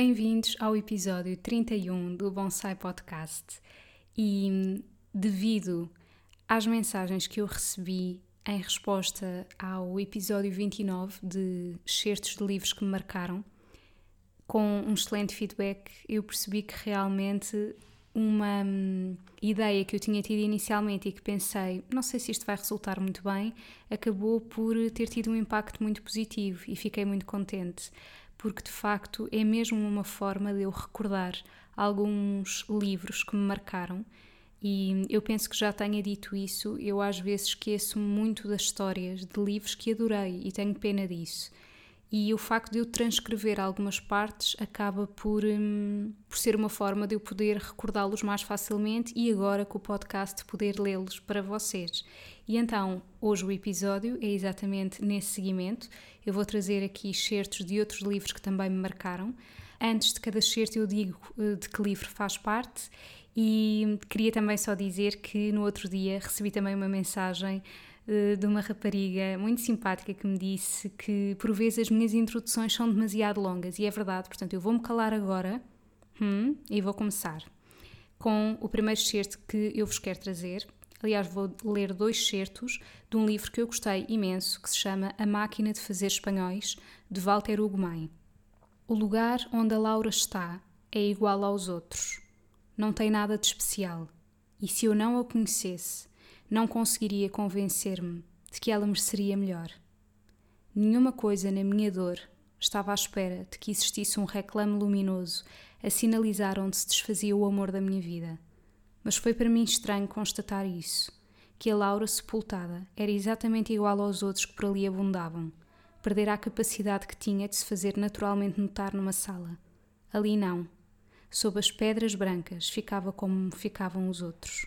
Bem-vindos ao episódio 31 do Bonsai Podcast. E devido às mensagens que eu recebi em resposta ao episódio 29 de certos de livros que me marcaram, com um excelente feedback, eu percebi que realmente uma hum, ideia que eu tinha tido inicialmente e que pensei, não sei se isto vai resultar muito bem, acabou por ter tido um impacto muito positivo e fiquei muito contente porque de facto é mesmo uma forma de eu recordar alguns livros que me marcaram. E eu penso que já tenha dito isso, eu às vezes esqueço muito das histórias de livros que adorei e tenho pena disso. E o facto de eu transcrever algumas partes acaba por, hum, por ser uma forma de eu poder recordá-los mais facilmente e agora com o podcast poder lê-los para vocês. E então, hoje o episódio é exatamente nesse seguimento. Eu vou trazer aqui excertos de outros livros que também me marcaram. Antes de cada excerto, eu digo eh, de que livro faz parte e queria também só dizer que no outro dia recebi também uma mensagem de uma rapariga muito simpática que me disse que por vezes as minhas introduções são demasiado longas e é verdade, portanto eu vou-me calar agora hum, e vou começar com o primeiro excerto que eu vos quero trazer Aliás, vou ler dois certos de um livro que eu gostei imenso, que se chama A Máquina de Fazer Espanhóis, de Walter Ugumem. O lugar onde a Laura está é igual aos outros. Não tem nada de especial. E se eu não a conhecesse, não conseguiria convencer-me de que ela mereceria melhor. Nenhuma coisa na minha dor estava à espera de que existisse um reclame luminoso a sinalizar onde se desfazia o amor da minha vida. Mas foi para mim estranho constatar isso, que a Laura sepultada era exatamente igual aos outros que por ali abundavam. Perdera a capacidade que tinha de se fazer naturalmente notar numa sala. Ali não. Sob as pedras brancas ficava como ficavam os outros.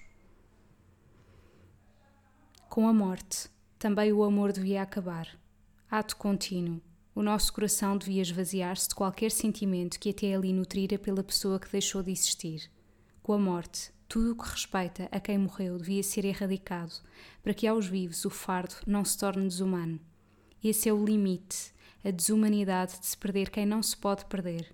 Com a morte, também o amor devia acabar. Ato contínuo. O nosso coração devia esvaziar-se de qualquer sentimento que até ali nutrira pela pessoa que deixou de existir. Com a morte, tudo o que respeita a quem morreu devia ser erradicado, para que aos vivos o fardo não se torne desumano. Esse é o limite, a desumanidade de se perder quem não se pode perder.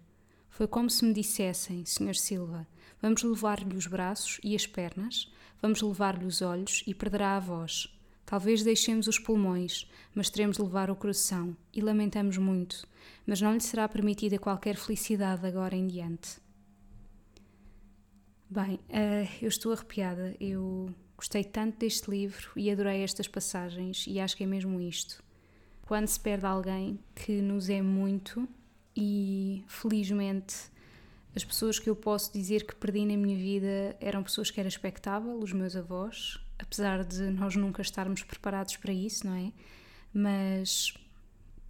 Foi como se me dissessem, Sr. Silva, vamos levar-lhe os braços e as pernas, vamos levar-lhe os olhos e perderá a voz. Talvez deixemos os pulmões, mas teremos de levar o coração, e lamentamos muito, mas não lhe será permitida qualquer felicidade agora em diante. Bem, uh, eu estou arrepiada. Eu gostei tanto deste livro e adorei estas passagens, e acho que é mesmo isto. Quando se perde alguém que nos é muito, e felizmente as pessoas que eu posso dizer que perdi na minha vida eram pessoas que era expectável, os meus avós, apesar de nós nunca estarmos preparados para isso, não é? Mas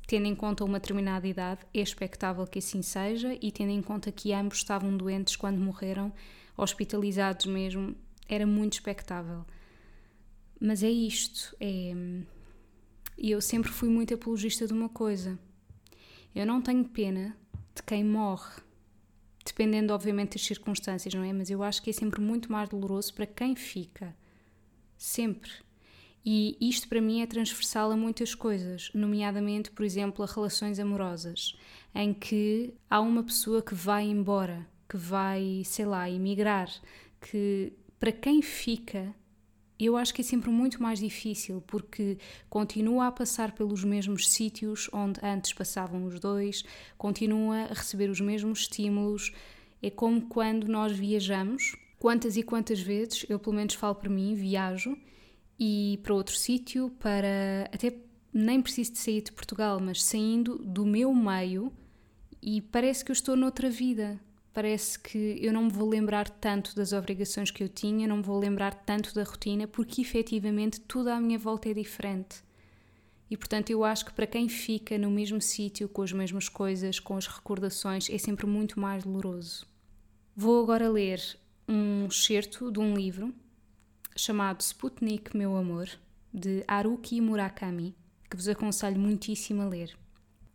tendo em conta uma determinada idade, é expectável que assim seja, e tendo em conta que ambos estavam doentes quando morreram, hospitalizados mesmo, era muito expectável. Mas é isto, é... E eu sempre fui muito apologista de uma coisa. Eu não tenho pena de quem morre, dependendo obviamente das circunstâncias, não é? Mas eu acho que é sempre muito mais doloroso para quem fica. Sempre. E isto para mim é transversal a muitas coisas, nomeadamente, por exemplo, a relações amorosas, em que há uma pessoa que vai embora que vai, sei lá, emigrar, que para quem fica, eu acho que é sempre muito mais difícil porque continua a passar pelos mesmos sítios onde antes passavam os dois, continua a receber os mesmos estímulos. É como quando nós viajamos. Quantas e quantas vezes, eu pelo menos falo para mim, viajo e para outro sítio, para até nem preciso de sair de Portugal, mas saindo do meu meio e parece que eu estou noutra vida parece que eu não me vou lembrar tanto das obrigações que eu tinha, não me vou lembrar tanto da rotina, porque efetivamente tudo à minha volta é diferente. E portanto, eu acho que para quem fica no mesmo sítio, com as mesmas coisas, com as recordações, é sempre muito mais doloroso. Vou agora ler um excerto de um livro chamado Sputnik, Meu Amor, de Haruki Murakami, que vos aconselho muitíssimo a ler.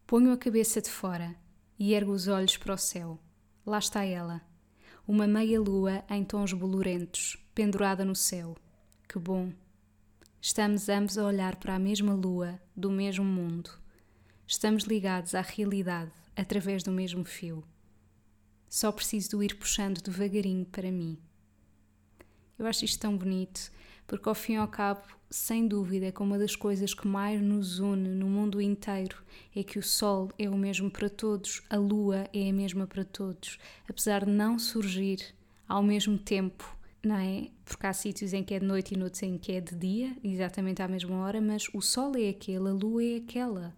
Ponho a cabeça de fora e ergo os olhos para o céu. Lá está ela, uma meia-lua em tons bolorentos, pendurada no céu. Que bom! Estamos ambos a olhar para a mesma lua do mesmo mundo. Estamos ligados à realidade através do mesmo fio. Só preciso de ir puxando devagarinho para mim. Eu acho isto tão bonito, porque ao fim e ao cabo, sem dúvida, é que uma das coisas que mais nos une no mundo inteiro é que o Sol é o mesmo para todos, a Lua é a mesma para todos, apesar de não surgir ao mesmo tempo não é? Porque há sítios em que é de noite e noutros em que é de dia, exatamente à mesma hora, mas o sol é aquele, a lua é aquela.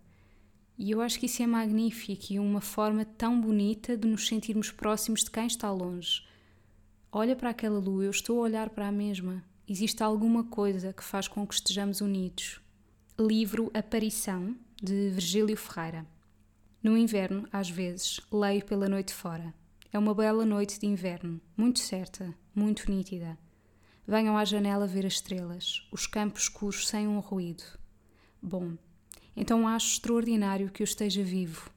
E eu acho que isso é magnífico e uma forma tão bonita de nos sentirmos próximos de quem está longe. Olha para aquela lua, eu estou a olhar para a mesma. Existe alguma coisa que faz com que estejamos unidos. Livro Aparição, de Virgílio Ferreira. No inverno, às vezes, leio pela noite fora. É uma bela noite de inverno, muito certa, muito nítida. Venham à janela ver as estrelas, os campos escuros sem um ruído. Bom, então acho extraordinário que eu esteja vivo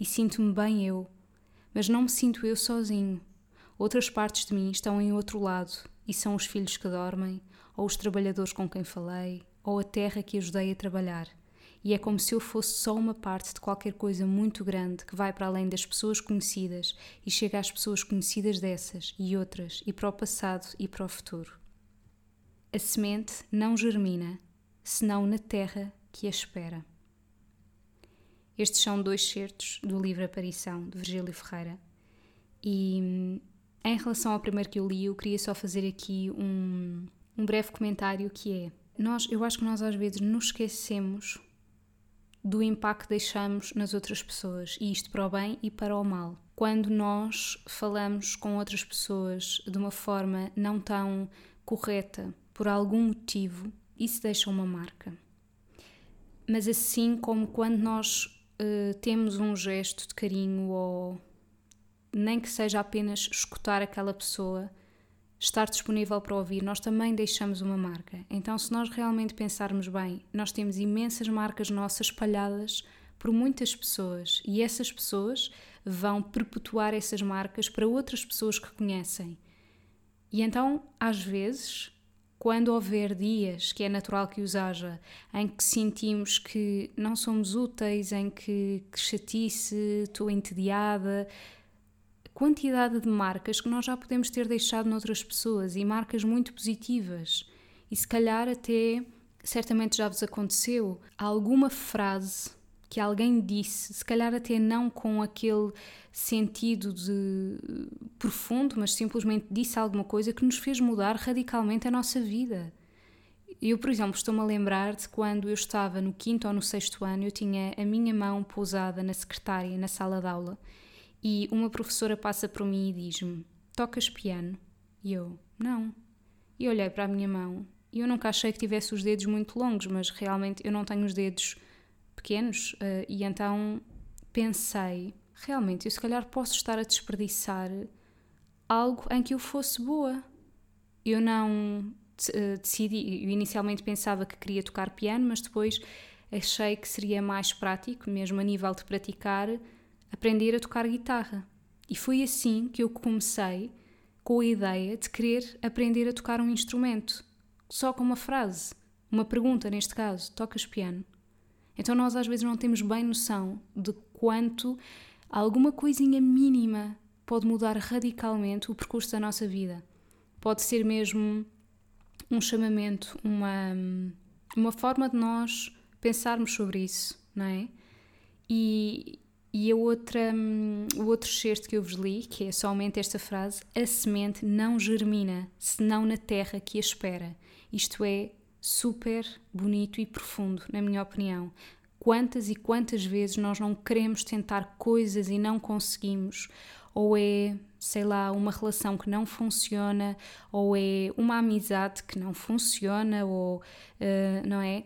e sinto-me bem eu, mas não me sinto eu sozinho. Outras partes de mim estão em outro lado e são os filhos que dormem, ou os trabalhadores com quem falei, ou a terra que ajudei a trabalhar. E é como se eu fosse só uma parte de qualquer coisa muito grande que vai para além das pessoas conhecidas e chega às pessoas conhecidas dessas e outras, e para o passado e para o futuro. A semente não germina, senão na terra que a espera. Estes são dois certos do livro Aparição, de Virgílio Ferreira. E em relação ao primeiro que eu li, eu queria só fazer aqui um, um breve comentário que é nós, eu acho que nós às vezes nos esquecemos do impacto que deixamos nas outras pessoas, e isto para o bem e para o mal. Quando nós falamos com outras pessoas de uma forma não tão correta, por algum motivo, isso deixa uma marca. Mas assim como quando nós uh, temos um gesto de carinho ou nem que seja apenas escutar aquela pessoa, estar disponível para ouvir, nós também deixamos uma marca. Então, se nós realmente pensarmos bem, nós temos imensas marcas nossas espalhadas por muitas pessoas e essas pessoas vão perpetuar essas marcas para outras pessoas que conhecem. E então, às vezes, quando houver dias, que é natural que os haja, em que sentimos que não somos úteis, em que, que chatice, estou entediada, quantidade de marcas que nós já podemos ter deixado noutras pessoas e marcas muito positivas. E se calhar até, certamente já vos aconteceu, alguma frase que alguém disse, se calhar até não com aquele sentido de profundo, mas simplesmente disse alguma coisa que nos fez mudar radicalmente a nossa vida. Eu, por exemplo, estou-me a lembrar de quando eu estava no quinto ou no sexto ano, eu tinha a minha mão pousada na secretária, na sala de aula, e uma professora passa por mim e diz-me: Tocas piano? E eu: Não. E olhei para a minha mão e eu nunca achei que tivesse os dedos muito longos, mas realmente eu não tenho os dedos pequenos uh, e então pensei: realmente, eu se calhar posso estar a desperdiçar algo em que eu fosse boa. Eu não uh, decidi, eu inicialmente pensava que queria tocar piano, mas depois achei que seria mais prático, mesmo a nível de praticar, aprender a tocar guitarra. E foi assim que eu comecei com a ideia de querer aprender a tocar um instrumento, só com uma frase, uma pergunta neste caso: tocas piano? Então nós às vezes não temos bem noção de quanto alguma coisinha mínima pode mudar radicalmente o percurso da nossa vida. Pode ser mesmo um chamamento, uma, uma forma de nós pensarmos sobre isso, não é? E, e a outra, hum, o outro excerto que eu vos li, que é somente esta frase: A semente não germina, senão na terra que a espera. Isto é super bonito e profundo, na minha opinião. Quantas e quantas vezes nós não queremos tentar coisas e não conseguimos, ou é sei lá, uma relação que não funciona, ou é uma amizade que não funciona, ou uh, não é?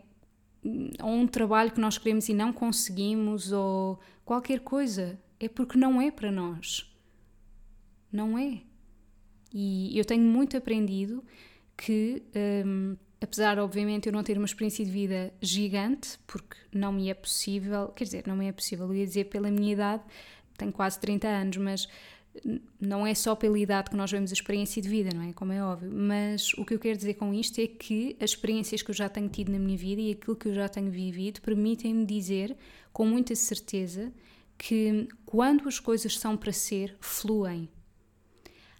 Ou um trabalho que nós queremos e não conseguimos, ou qualquer coisa, é porque não é para nós. Não é. E eu tenho muito aprendido que. Um, apesar, obviamente, eu não ter uma experiência de vida gigante, porque não me é possível, quer dizer, não me é possível, eu ia dizer pela minha idade, tenho quase 30 anos, mas não é só pela idade que nós vemos a experiência de vida, não é? Como é óbvio. Mas o que eu quero dizer com isto é que as experiências que eu já tenho tido na minha vida e aquilo que eu já tenho vivido permitem-me dizer com muita certeza que quando as coisas são para ser, fluem.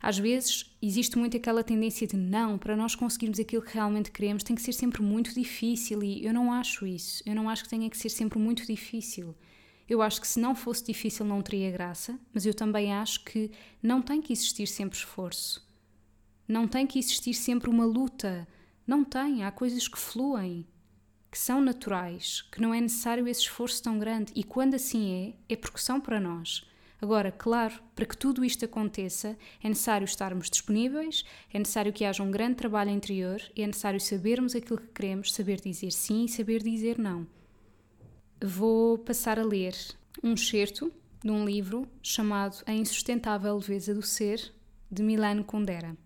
Às vezes existe muito aquela tendência de não, para nós conseguirmos aquilo que realmente queremos tem que ser sempre muito difícil e eu não acho isso. Eu não acho que tenha que ser sempre muito difícil. Eu acho que se não fosse difícil não teria graça, mas eu também acho que não tem que existir sempre esforço. Não tem que existir sempre uma luta. Não tem. Há coisas que fluem, que são naturais, que não é necessário esse esforço tão grande. E quando assim é, é porque são para nós. Agora, claro, para que tudo isto aconteça, é necessário estarmos disponíveis, é necessário que haja um grande trabalho interior, é necessário sabermos aquilo que queremos, saber dizer sim e saber dizer não. Vou passar a ler um excerto de um livro chamado A Insustentável Leveza do Ser, de Milan Kundera.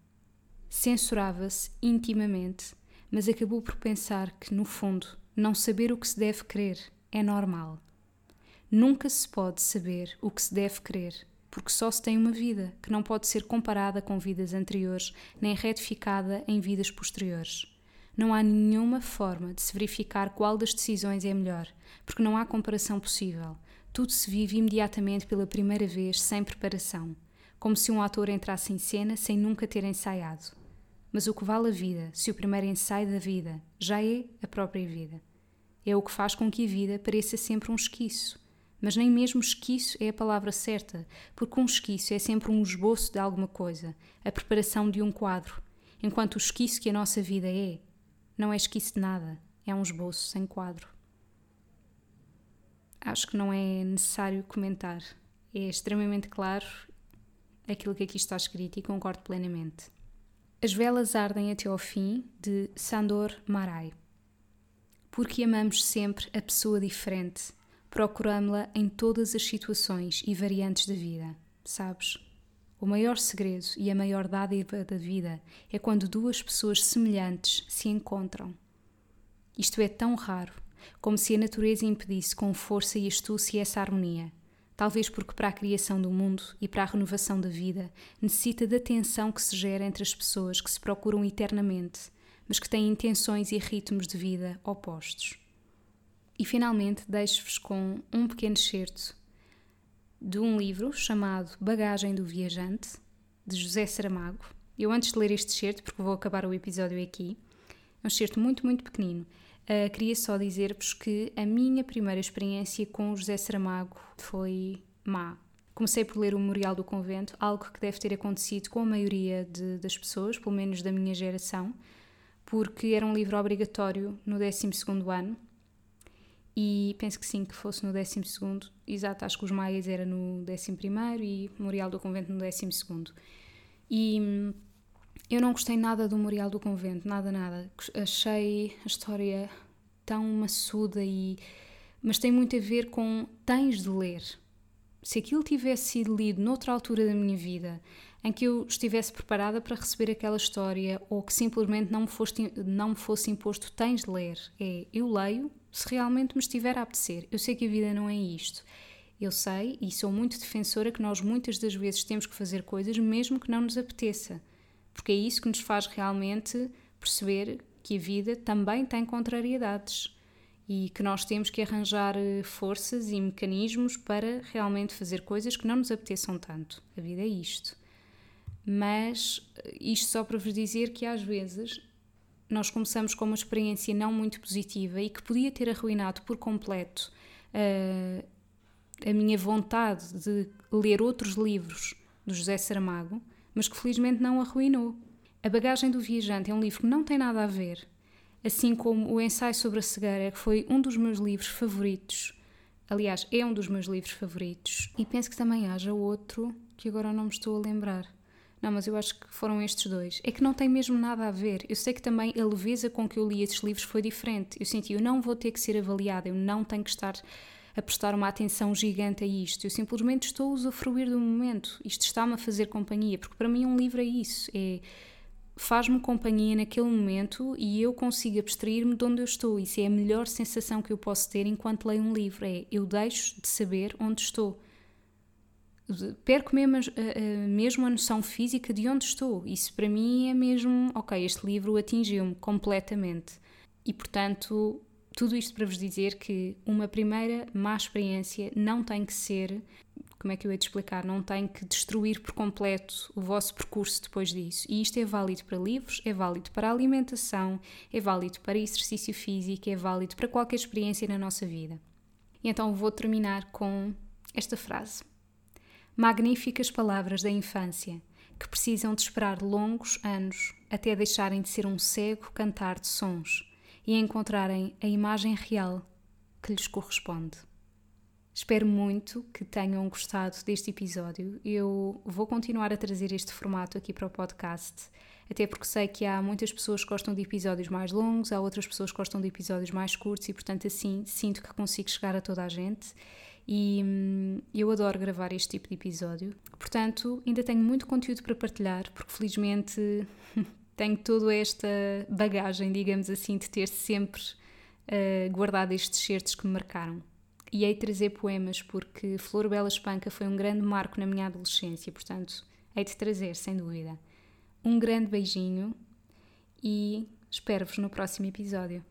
Censurava-se intimamente, mas acabou por pensar que, no fundo, não saber o que se deve querer é normal. Nunca se pode saber o que se deve querer, porque só se tem uma vida, que não pode ser comparada com vidas anteriores, nem retificada em vidas posteriores. Não há nenhuma forma de se verificar qual das decisões é melhor, porque não há comparação possível. Tudo se vive imediatamente pela primeira vez, sem preparação, como se um ator entrasse em cena sem nunca ter ensaiado. Mas o que vale a vida, se o primeiro ensaio da vida já é a própria vida? É o que faz com que a vida pareça sempre um esquiço, mas nem mesmo esquiço é a palavra certa, porque um esquiço é sempre um esboço de alguma coisa, a preparação de um quadro, enquanto o esquiço que a nossa vida é, não é esquiço de nada, é um esboço sem quadro. Acho que não é necessário comentar. É extremamente claro aquilo que aqui está escrito e concordo plenamente. As velas ardem até ao fim, de Sandor Marai. Porque amamos sempre a pessoa diferente procuramos-la em todas as situações e variantes da vida, sabes? O maior segredo e a maior dádiva da vida é quando duas pessoas semelhantes se encontram. Isto é tão raro, como se a natureza impedisse com força e astúcia essa harmonia. Talvez porque, para a criação do mundo e para a renovação da vida, necessita da tensão que se gera entre as pessoas que se procuram eternamente, mas que têm intenções e ritmos de vida opostos. E finalmente deixo-vos com um pequeno excerto de um livro chamado Bagagem do Viajante, de José Saramago. Eu, antes de ler este excerto, porque vou acabar o episódio aqui, é um excerto muito, muito pequenino. Uh, queria só dizer-vos que a minha primeira experiência com José Saramago foi má. Comecei por ler o Memorial do Convento, algo que deve ter acontecido com a maioria de, das pessoas, pelo menos da minha geração, porque era um livro obrigatório no 12 ano e penso que sim, que fosse no 12 exato, acho que os Maias era no 11 e Memorial do Convento no 12 e hum, eu não gostei nada do Memorial do Convento, nada, nada. Achei a história tão maçuda e mas tem muito a ver com tens de ler. Se aquilo tivesse sido lido noutra altura da minha vida em que eu estivesse preparada para receber aquela história ou que simplesmente não me, fosse, não me fosse imposto tens de ler. É, eu leio se realmente me estiver a apetecer. Eu sei que a vida não é isto. Eu sei e sou muito defensora que nós muitas das vezes temos que fazer coisas mesmo que não nos apeteça, porque é isso que nos faz realmente perceber que a vida também tem contrariedades e que nós temos que arranjar eh, forças e mecanismos para realmente fazer coisas que não nos apeteçam tanto. A vida é isto. Mas eh, isto só para vos dizer que às vezes nós começamos com uma experiência não muito positiva e que podia ter arruinado por completo uh, a minha vontade de ler outros livros do José Saramago, mas que felizmente não arruinou. A Bagagem do Viajante é um livro que não tem nada a ver, assim como o Ensaio sobre a Cegueira, que foi um dos meus livros favoritos. Aliás, é um dos meus livros favoritos. E penso que também haja outro que agora não me estou a lembrar. Não, mas eu acho que foram estes dois. É que não tem mesmo nada a ver. Eu sei que também a leveza com que eu li esses livros foi diferente. Eu senti, eu não vou ter que ser avaliada, eu não tenho que estar a prestar uma atenção gigante a isto. Eu simplesmente estou a usufruir do momento. Isto está-me a fazer companhia, porque para mim um livro é isso. É faz-me companhia naquele momento e eu consigo abstrair-me de onde eu estou. Isso é a melhor sensação que eu posso ter enquanto leio um livro. É eu deixo de saber onde estou. Perco mesmo, a, mesmo a noção física de onde estou. Isso para mim é mesmo, ok, este livro atingiu-me completamente. E portanto, tudo isto para vos dizer que uma primeira má experiência não tem que ser como é que eu ia te explicar? Não tem que destruir por completo o vosso percurso depois disso. E isto é válido para livros, é válido para alimentação, é válido para exercício físico, é válido para qualquer experiência na nossa vida. E então vou terminar com esta frase. Magníficas palavras da infância, que precisam de esperar longos anos até deixarem de ser um cego cantar de sons e encontrarem a imagem real que lhes corresponde. Espero muito que tenham gostado deste episódio. Eu vou continuar a trazer este formato aqui para o podcast, até porque sei que há muitas pessoas que gostam de episódios mais longos, há outras pessoas que gostam de episódios mais curtos e, portanto, assim sinto que consigo chegar a toda a gente. E hum, eu adoro gravar este tipo de episódio. Portanto, ainda tenho muito conteúdo para partilhar, porque felizmente tenho toda esta bagagem, digamos assim, de ter sempre uh, guardado estes certos que me marcaram e hei de trazer poemas porque Flor Bela Espanca foi um grande marco na minha adolescência, portanto, hei de trazer, sem dúvida. Um grande beijinho e espero-vos no próximo episódio.